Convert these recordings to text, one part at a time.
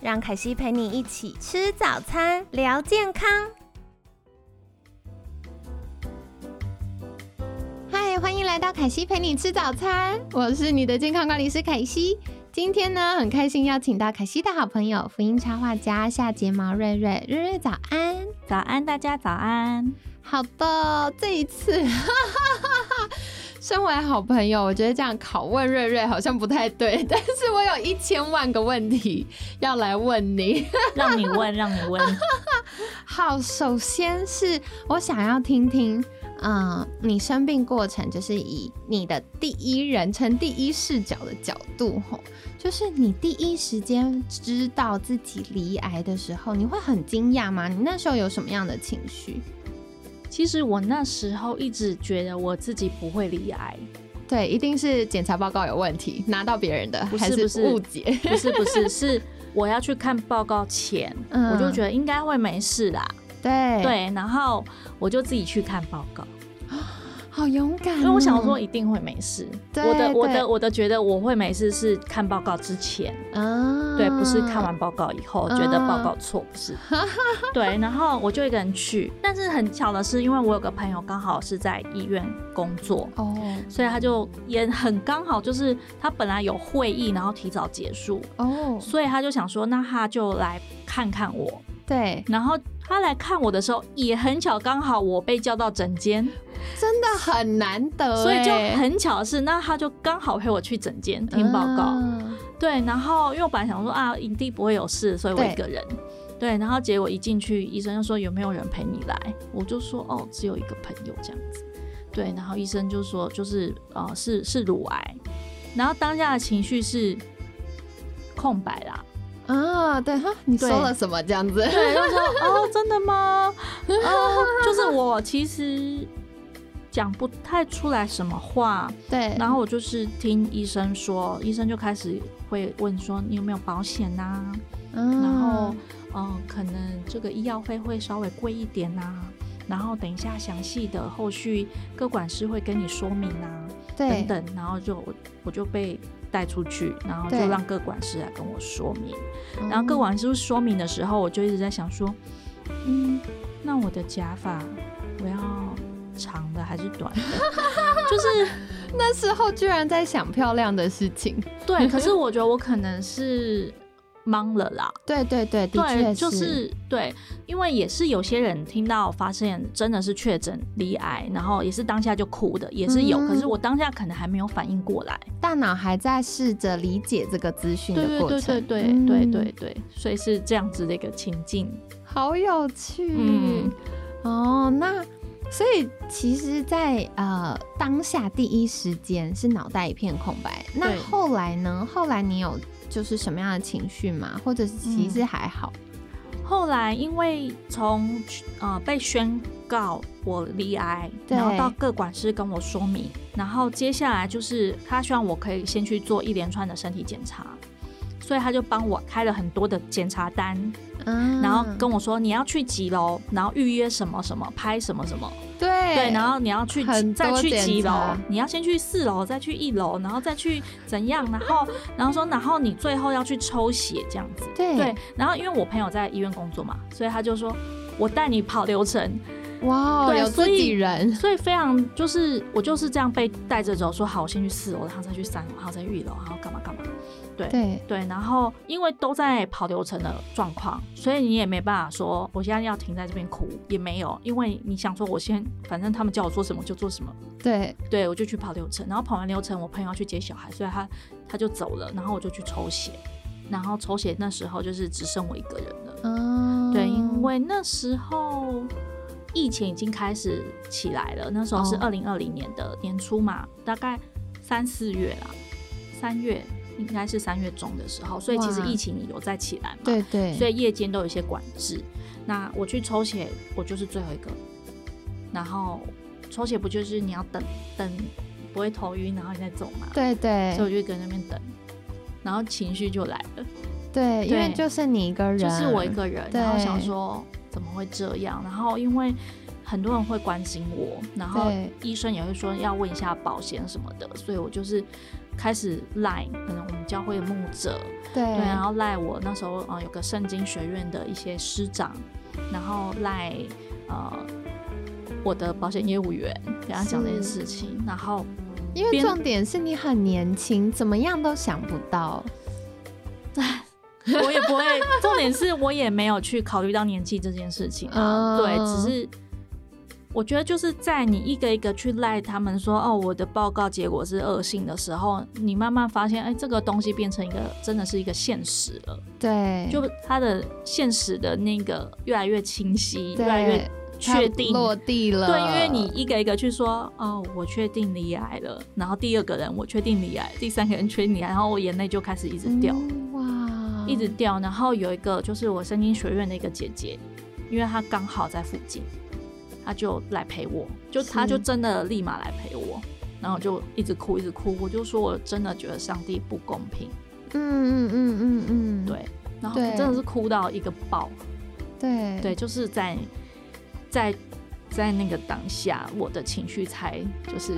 让凯西陪你一起吃早餐，聊健康。嗨，欢迎来到凯西陪你吃早餐，我是你的健康管理师凯西。今天呢，很开心邀请到凯西的好朋友福音插画家下睫毛瑞瑞，瑞瑞早安，早安，大家早安。好的，这一次。身为好朋友，我觉得这样拷问瑞瑞好像不太对，但是我有一千万个问题要来问你，让你问，让你问。好，首先是我想要听听，嗯，你生病过程，就是以你的第一人称、第一视角的角度，吼，就是你第一时间知道自己离癌的时候，你会很惊讶吗？你那时候有什么样的情绪？其实我那时候一直觉得我自己不会离癌，对，一定是检查报告有问题，拿到别人的，不是不是误解，不是不是是我要去看报告前，我就觉得应该会没事啦，对。对，然后我就自己去看报告。好勇敢，所以我想说一定会没事。我的我的我的觉得我会没事是看报告之前，啊，对，不是看完报告以后觉得报告错，不是。对，然后我就一个人去，但是很巧的是，因为我有个朋友刚好是在医院工作，哦，所以他就也很刚好，就是他本来有会议，然后提早结束，哦，所以他就想说，那他就来看看我。对，然后他来看我的时候也很巧，刚好我被叫到诊间，真的很难得，所以就很巧的是，那他就刚好陪我去诊间听报告。对，然后因为我本来想说啊，影帝不会有事，所以我一个人。对，然后结果一进去，医生就说有没有人陪你来？我就说哦，只有一个朋友这样子。对，然后医生就说就是呃是是乳癌，然后当下的情绪是空白啦。啊，对哈，你说了什么这样子？对，就说哦，真的吗？啊，就是我其实讲不太出来什么话。对，然后我就是听医生说，医生就开始会问说你有没有保险呐？嗯，然后嗯，可能这个医药费会稍微贵一点呐。然后等一下详细的后续各管师会跟你说明啊，等等，然后就我我就被。带出去，然后就让各管师来跟我说明。然后各管师说明的时候，我就一直在想说，嗯，那我的假发长的还是短的？就是那时候居然在想漂亮的事情。对，可是我觉得我可能是。懵了啦，对对对，的确就是对，因为也是有些人听到发现真的是确诊离癌，然后也是当下就哭的，也是有，可是我当下可能还没有反应过来，大脑还在试着理解这个资讯的过程，对对对对对对对，所以是这样子的一个情境，好有趣，嗯，哦，那所以其实，在呃当下第一时间是脑袋一片空白，那后来呢？后来你有？就是什么样的情绪吗，或者其实还好。后来因为从呃被宣告我离癌，然后到各管师跟我说明，然后接下来就是他希望我可以先去做一连串的身体检查，所以他就帮我开了很多的检查单。然后跟我说你要去几楼，然后预约什么什么，拍什么什么，对。对，然后你要去再去几楼，你要先去四楼，再去一楼，然后再去怎样，然后然后说，然后你最后要去抽血这样子，对，然后因为我朋友在医院工作嘛，所以他就说我带你跑流程，哇，有自己人，所以非常就是我就是这样被带着走，说好，我先去四楼，然后再去三楼，然后再去一楼，然后干嘛干嘛。对对对，然后因为都在跑流程的状况，所以你也没办法说我现在要停在这边哭也没有，因为你想说我先反正他们叫我做什么就做什么。对对，我就去跑流程，然后跑完流程，我朋友要去接小孩，所以他他就走了，然后我就去抽血，然后抽血那时候就是只剩我一个人了。嗯，对，因为那时候疫情已经开始起来了，那时候是二零二零年的年初嘛，大概三四月啦，三月。应该是三月中的时候，所以其实疫情有在起来嘛，对对，所以夜间都有一些管制。那我去抽血，我就是最后一个。然后抽血不就是你要等等不会头晕，然后你再走嘛？对对所以我就一个人在那边等，然后情绪就来了，对，因为就是你一个人，就是我一个人，然后想说怎么会这样？然后因为很多人会关心我，然后医生也会说要问一下保险什么的，所以我就是开始赖，可能我们教会的牧者，对对，然后赖我那时候呃有个圣经学院的一些师长，然后赖呃我的保险业务员，给他讲这件事情，然后因为重点是你很年轻，怎么样都想不到。我也不会，重点是我也没有去考虑到年纪这件事情啊，嗯对，只是。我觉得就是在你一个一个去赖他们说哦，我的报告结果是恶性的时候，你慢慢发现，哎，这个东西变成一个真的是一个现实了，对，就它的现实的那个越来越清晰，越来越确定落地了。对，因为你一个一个去说，哦，我确定离癌了，然后第二个人我确定离癌，第三个人确定离癌，然后我眼泪就开始一直掉，一直掉。然后有一个就是我神经学院的一个姐姐，因为她刚好在附近，她就来陪我，就她就真的立马来陪我，然后就一直哭一直哭，我就说我真的觉得上帝不公平，嗯嗯嗯嗯嗯，对，然后对真的是哭到一个爆，对。对，就是在在在那个当下，我的情绪才就是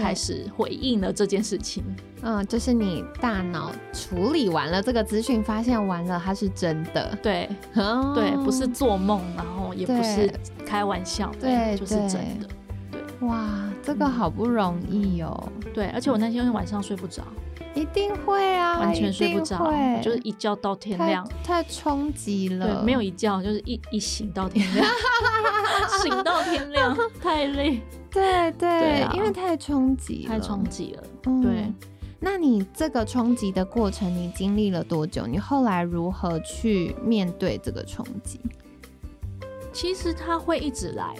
开始回应了这件事情。嗯，就是你大脑处理完了这个资讯，发现完了它是真的，对哦对，不是做梦，然后也不是开玩笑的，对就是真的。对哇，这个嗯好不容易哦，对，而且我那天晚上睡不着，一定会啊，完全睡不着，就是一觉到天太亮。太冲击了，对，没有一觉，就是一一醒到天亮，醒到天亮，太累，对对，因为太冲击了，太冲击了。嗯对。那你这个冲击的过程，你经历了多久？你后来如何去面对这个冲击？其实它会一直来，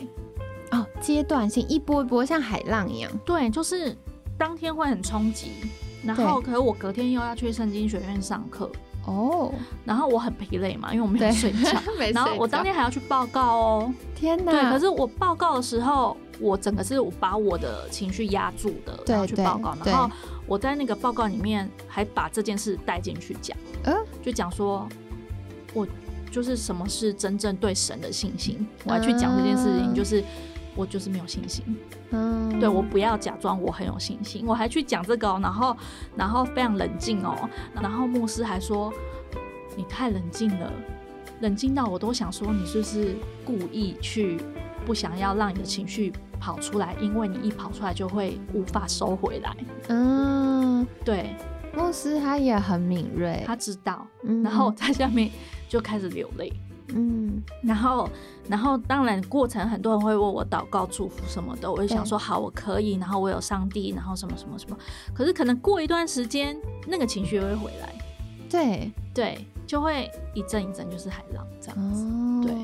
哦，阶段性，一波一波，像海浪一样。对，就是当天会很冲击，然后可是我隔天又要去圣经学院上课，哦，然后我很疲累嘛，因为我没有对 睡觉，然后我当天还要去报告哦，天哪！对，可是我报告的时候，我整个是我把我的情绪压住的，然后去报告，然后我在那个报告里面还把这件事带进去讲，呃就讲说我就是什么是真正对神的信心，我还去讲这件事情，嗯。就是我就是没有信心，嗯，对我不要假装我很有信心，我还去讲这个、哦，然后然后非常冷静哦，然后牧师还说你太冷静了，冷静到我都想说你是不是故意去不想要让你的情绪跑出来，因为你一跑出来就会无法收回来。嗯，对牧师他也很敏锐，他知道，嗯然后我在下面就开始流泪。嗯，然后，然后当然过程很多人会为我祷告祝福什么的，我就想说好，我可以，然后我有上帝，然后什么什么什么。可是可能过一段时间，那个情绪又会回来，对，对，就会一阵一阵就是海浪这样子。哦，对。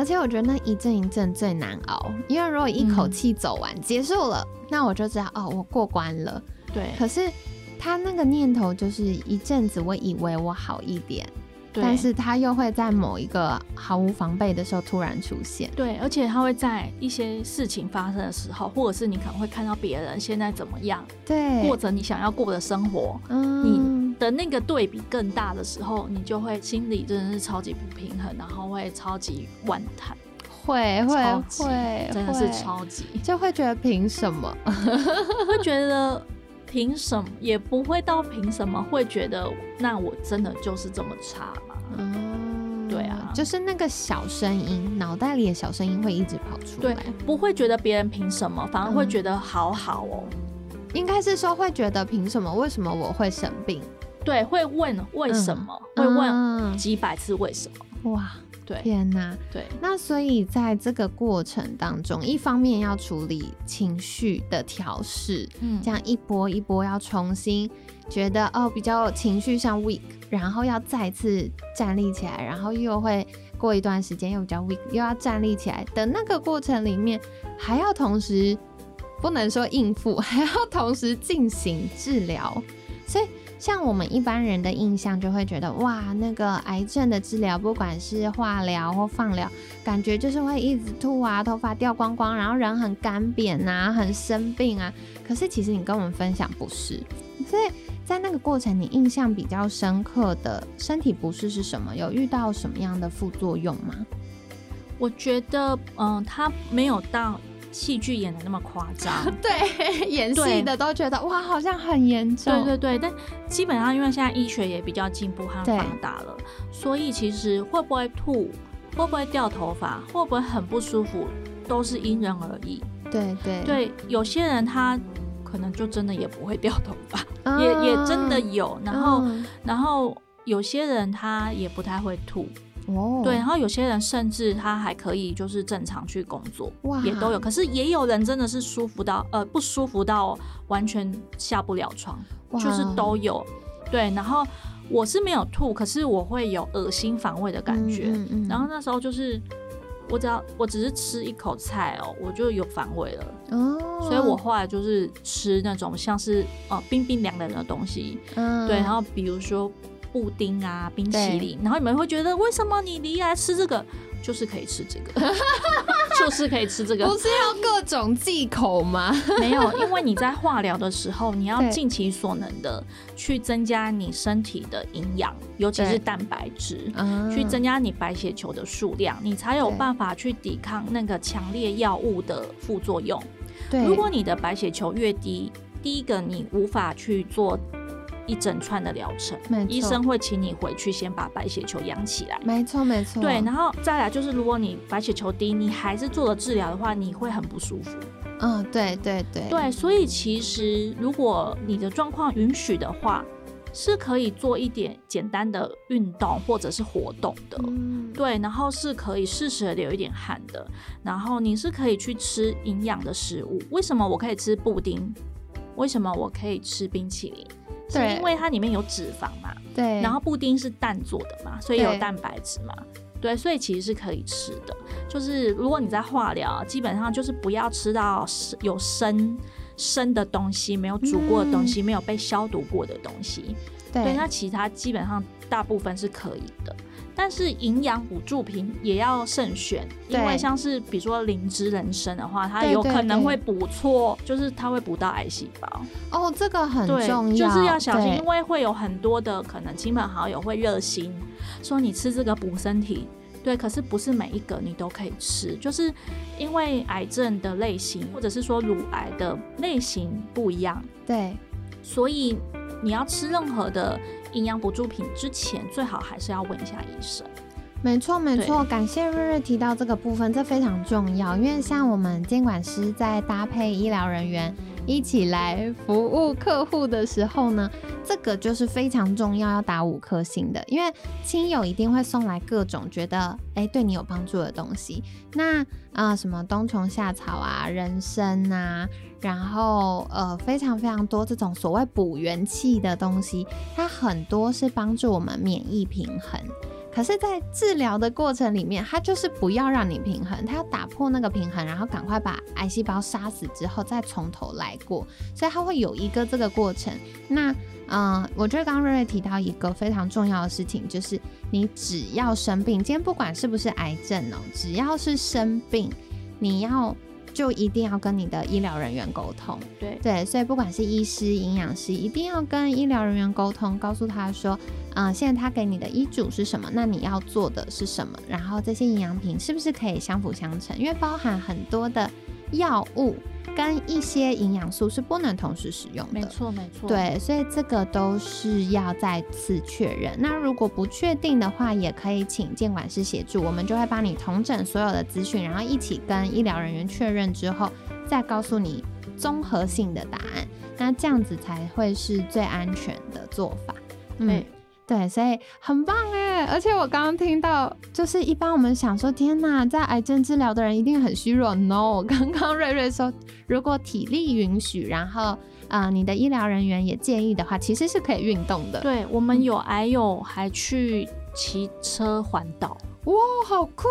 而且我觉得那一阵一阵最难熬，因为如果一口嗯。气走完、结束了，那我就知道哦，我过关了。对，可是他那个念头就是一阵子，我以为我好一点，但是他又会在某一个毫无防备的时候突然出现。对，而且他会在一些事情发生的时候，或者是你可能会看到别人现在怎么样，对，或者你想要过的生活嗯，的那个对比更大的时候，你就会心里真的是超级不平衡，然后会超级万叹，会会超会，真的是超级，就会觉得凭什么？会觉得凭什么，也不会到凭什么，会觉得那我真的就是这么差吗？嗯对啊就是那个小声音，脑袋里的小声音会一直跑出对来。，不会觉得别人凭什么，反而会嗯觉得好好哦。应该是说会觉得凭什么？为什么我会生病？对，会问为什么，嗯会问嗯几百次为什么。哇，对天哪！对那所以在这个过程当中，一方面要处理情绪的调试，嗯这样一波一波要重新觉得哦比较情绪上 weak，然后要再次站立起来，然后又会过一段时间又比较 weak，又要站立起来的那个过程里面，还要同时不能说应付，还要同时进行治疗，所以像我们一般人的印象就会觉得，哇，那个癌症的治疗，不管是化疗或放疗，感觉就是会一直吐啊，头发掉光光，然后人很干瘪呐，很生病啊。可是其实你跟我们分享不是，所以在那个过程，你印象比较深刻的身体不适是什么？有遇到什么样的副作用吗？我觉得，嗯，他没有到。戏剧演的那么夸张，对，演戏的都觉得哇，好像很严重。对对对，但基本上因为现在医学也比较进步和发达了，所以其实会不会吐，会不会掉头发，会不会很不舒服，都是因人而异。对对对，有些人他可能就真的也不会掉头发，也也真的有。然后然后有些人他也不太会吐。哦，对，然后有些人甚至他还可以就是正常去工作，也都有。可是也有人真的是舒服到呃不舒服到完全下不了床，就是都有。对，然后我是没有吐，可是我会有恶心反胃的感觉。然后那时候就是我只要我只是吃一口菜哦，我就有反胃了。哦，所以我后来就是吃那种像是呃冰冰凉凉的东西。嗯，对，然后比如说。布丁啊，冰淇淋，然后你们会觉得为什么你离来吃这个，就是可以吃这个，就是可以吃这个，不是要各种忌口吗？没有，因为你在化疗的时候，你要尽其所能的去增加你身体的营养，尤其是蛋白质，去增加你白血球的数量，你才有办法去抵抗那个强烈药物的副作用。对，如果你的白血球越低，第一个你无法去做。一整串的疗程，医生会请你回去先把白血球养起来。没错，没错。对，然后再来就是，如果你白血球低，你还是做了治疗的话，你会很不舒服。嗯，对对对。对，所以其实如果你的状况允许的话，是可以做一点简单的运动或者是活动的。嗯。对，然后是可以适时的流一点汗的。然后你是可以去吃营养的食物。为什么我可以吃布丁？为什么我可以吃冰淇淋？是因为它里面有脂肪嘛，对，然后布丁是蛋做的嘛，所以有蛋白质嘛，对，所以其实是可以吃的。就是如果你在化疗，基本上就是不要吃到有生生的东西，没有煮过的东西，没有被消毒过的东西。对，那其他基本上大部分是可以的。但是营养补助品也要慎选，因为像是比如说灵芝人参的话，它有可能会补错，就是它会补到癌细胞。哦，这个很重要，就是要小心，因为会有很多的可能亲朋好友会热心说你吃这个补身体，对，可是不是每一个你都可以吃，就是因为癌症的类型或者是说乳癌的类型不一样，对，所以你要吃任何的。营养补助品之前最好还是要问一下医生。没错，没错，感谢瑞瑞提到这个部分，这非常重要。因为像我们监管师在搭配医疗人员一起来服务客户的时候呢，这个就是非常重要，要打五颗星的。因为亲友一定会送来各种觉得哎对你有帮助的东西。那啊什么冬虫夏草啊，人参啊。然后，呃，非常非常多这种所谓补元气的东西，它很多是帮助我们免疫平衡。可是，在治疗的过程里面，它就是不要让你平衡，它要打破那个平衡，然后赶快把癌细胞杀死之后，再从头来过。所以它会有一个这个过程。那，嗯，我觉得刚刚瑞瑞提到一个非常重要的事情，就是你只要生病，今天不管是不是癌症哦，只要是生病，你要。就一定要跟你的医疗人员沟通，对。对，所以不管是医师、营养师，一定要跟医疗人员沟通，告诉他说，嗯，现在他给你的医嘱是什么，那你要做的是什么，然后这些营养品是不是可以相辅相成，因为包含很多的药物。跟一些营养素是不能同时使用的，没错没错。对，所以这个都是要再次确认。那如果不确定的话，也可以请监管师协助，我们就会帮你统整所有的资讯，然后一起跟医疗人员确认之后，再告诉你综合性的答案。那这样子才会是最安全的做法。嗯。对，所以很棒哎！而且我刚刚听到，就是一般我们想说，天哪，在癌症治疗的人一定很虚弱。No，刚刚瑞瑞说，如果体力允许，然后啊，你的医疗人员也建议的话，其实是可以运动的。对，我们有癌友还去骑车环岛。哇，好酷，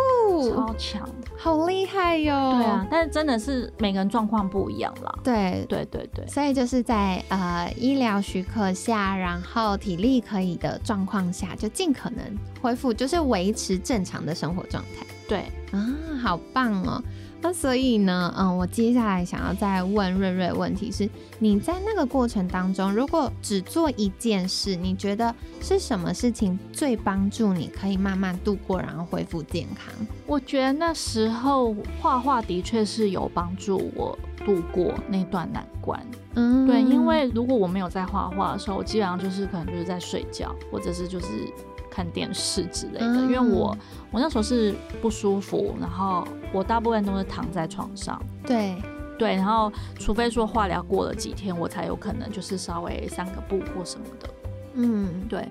超强，好厉害哟！对啊，但是真的是每个人状况不一样啦。对对对对，所以就是在呃医疗许可下，然后体力可以的状况下，就尽可能恢复，就是维持正常的生活状态。对啊，好棒哦！那所以呢，嗯，我接下来想要再问瑞瑞问题是：你在那个过程当中，如果只做一件事，你觉得是什么事情最帮助你可以慢慢度过，然后恢复健康？我觉得那时候画画的确是有帮助我度过那段难关。嗯，对，因为如果我没有在画画的时候，我基本上就是可能就是在睡觉，或者是就是。看电视之类的，因为我我那时候是不舒服，然后我大部分都是躺在床上。对对，然后除非说化疗过了几天，我才有可能就是稍微散个步或什么的。嗯，对。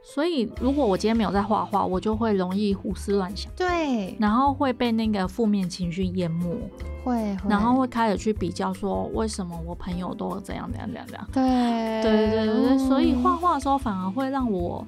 所以如果我今天没有在画画，我就会容易胡思乱想。对，然后会被那个负面情绪淹没。会，然后会开始去比较说，为什么我朋友都怎样怎样怎样怎样。对对对对对，所以画画的时候反而会让我。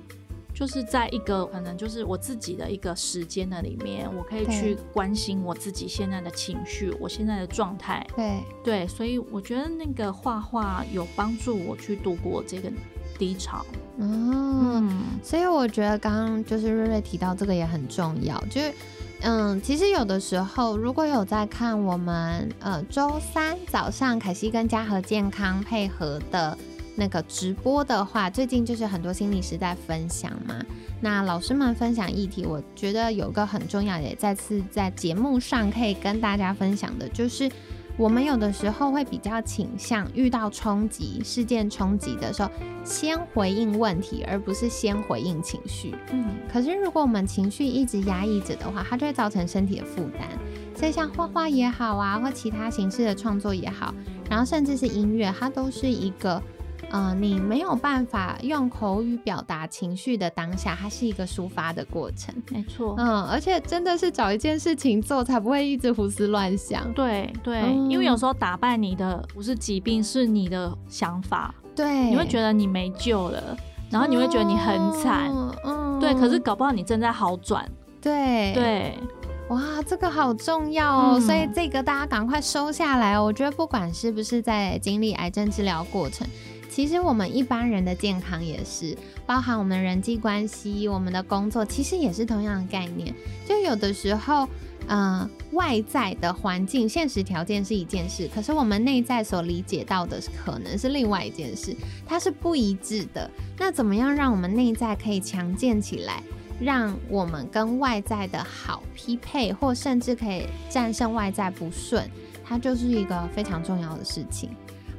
就是在一个可能就是我自己的一个时间的里面，我可以去关心我自己现在的情绪，我现在的状态。对对，所以我觉得那个画画有帮助我去度过这个低潮。嗯，所以我觉得刚刚就是瑞瑞提到这个也很重要，就是嗯，其实有的时候如果有在看我们呃周三早上凯西跟嘉禾健康配合的。那个直播的话，最近就是很多心理师在分享嘛。那老师们分享议题，我觉得有个很重要，也再次在节目上可以跟大家分享的，就是我们有的时候会比较倾向遇到冲击事件冲击的时候，先回应问题，而不是先回应情绪。嗯。可是如果我们情绪一直压抑着的话，它就会造成身体的负担。所以像画画也好啊，或其他形式的创作也好，然后甚至是音乐，它都是一个。嗯，你没有办法用口语表达情绪的当下，它是一个抒发的过程。没错，嗯，而且真的是找一件事情做，才不会一直胡思乱想。对对，因为有时候打败你的不是疾病，是你的想法。对，你会觉得你没救了，然后你会觉得你很惨。嗯，对，可是搞不好你正在好转。对对，哇，这个好重要哦，所以这个大家赶快收下来哦。我觉得不管是不是在经历癌症治疗过程。其实我们一般人的健康也是，包含我们人际关系、我们的工作，其实也是同样的概念。就有的时候，嗯，外在的环境、现实条件是一件事，可是我们内在所理解到的可能是另外一件事，它是不一致的。那怎么样让我们内在可以强健起来，让我们跟外在的好匹配，或甚至可以战胜外在不顺，它就是一个非常重要的事情。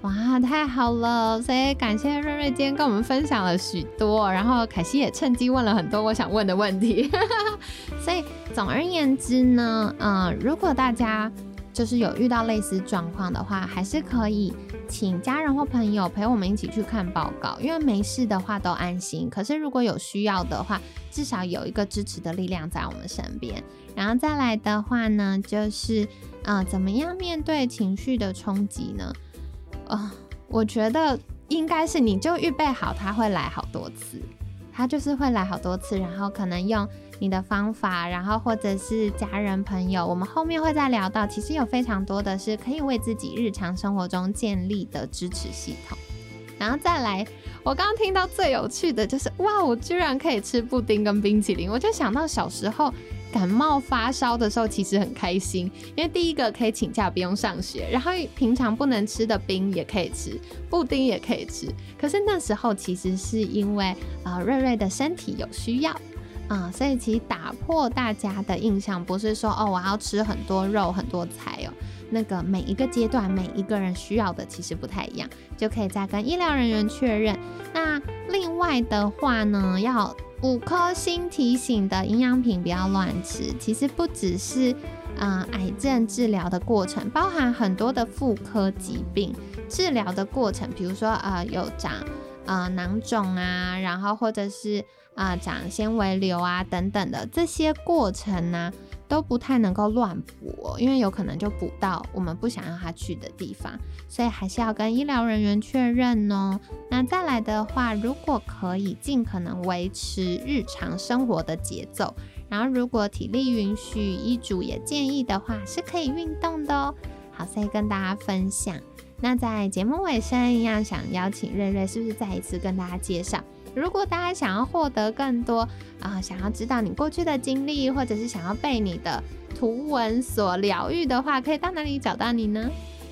哇，太好了！所以感谢瑞瑞今天跟我们分享了许多，然后凯西也趁机问了很多我想问的问题。所以总而言之呢，嗯，如果大家就是有遇到类似状况的话，还是可以请家人或朋友陪我们一起去看报告，因为没事的话都安心。可是如果有需要的话，至少有一个支持的力量在我们身边。然后再来的话呢，就是嗯，怎么样面对情绪的冲击呢？啊，我觉得应该是你就预备好，他会来好多次，他就是会来好多次，然后可能用你的方法，然后或者是家人朋友，我们后面会再聊到，其实有非常多的是可以为自己日常生活中建立的支持系统，然后再来，我刚刚听到最有趣的就是，哇，我居然可以吃布丁跟冰淇淋，我就想到小时候。感冒发烧的时候，其实很开心，因为第一个可以请假不用上学，然后平常不能吃的冰也可以吃，布丁也可以吃。可是那时候其实是因为呃瑞瑞的身体有需要啊，所以其实打破大家的印象，不是说哦我要吃很多肉很多菜哦，那个每一个阶段每一个人需要的其实不太一样，就可以再跟医疗人员确认。那另外的话呢，要。五颗星提醒的营养品不要乱吃，其实不只是嗯癌症治疗的过程，包含很多的妇科疾病治疗的过程，比如说呃有长呃囊肿啊，然后或者是啊长纤维瘤啊等等的这些过程呢，都不太能够乱补，因为有可能就补到我们不想要他去的地方，所以还是要跟医疗人员确认哦。那再来的话，如果可以尽可能维持日常生活的节奏，然后如果体力允许，医嘱也建议的话，是可以运动的哦。好，所以跟大家分享。那在节目尾声一样，想邀请瑞瑞，是不是再一次跟大家介绍？如果大家想要获得更多啊，想要知道你过去的经历，或者是想要被你的图文所疗愈的话，可以到哪里找到你呢？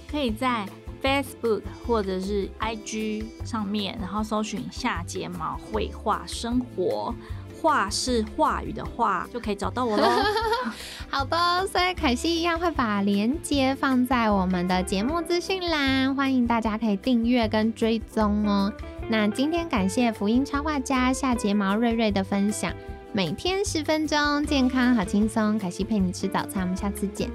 可以在 Facebook 或者是 IG 上面，然后搜寻下睫毛绘画生活。话是话语的话，就可以找到我喽。好的，所以凯西一样会把链接放在我们的节目资讯栏，欢迎大家可以订阅跟追踪哦。那今天感谢福音插画家下睫毛瑞瑞的分享，每天十分钟，健康好轻松。凯西陪你吃早餐，我们下次见，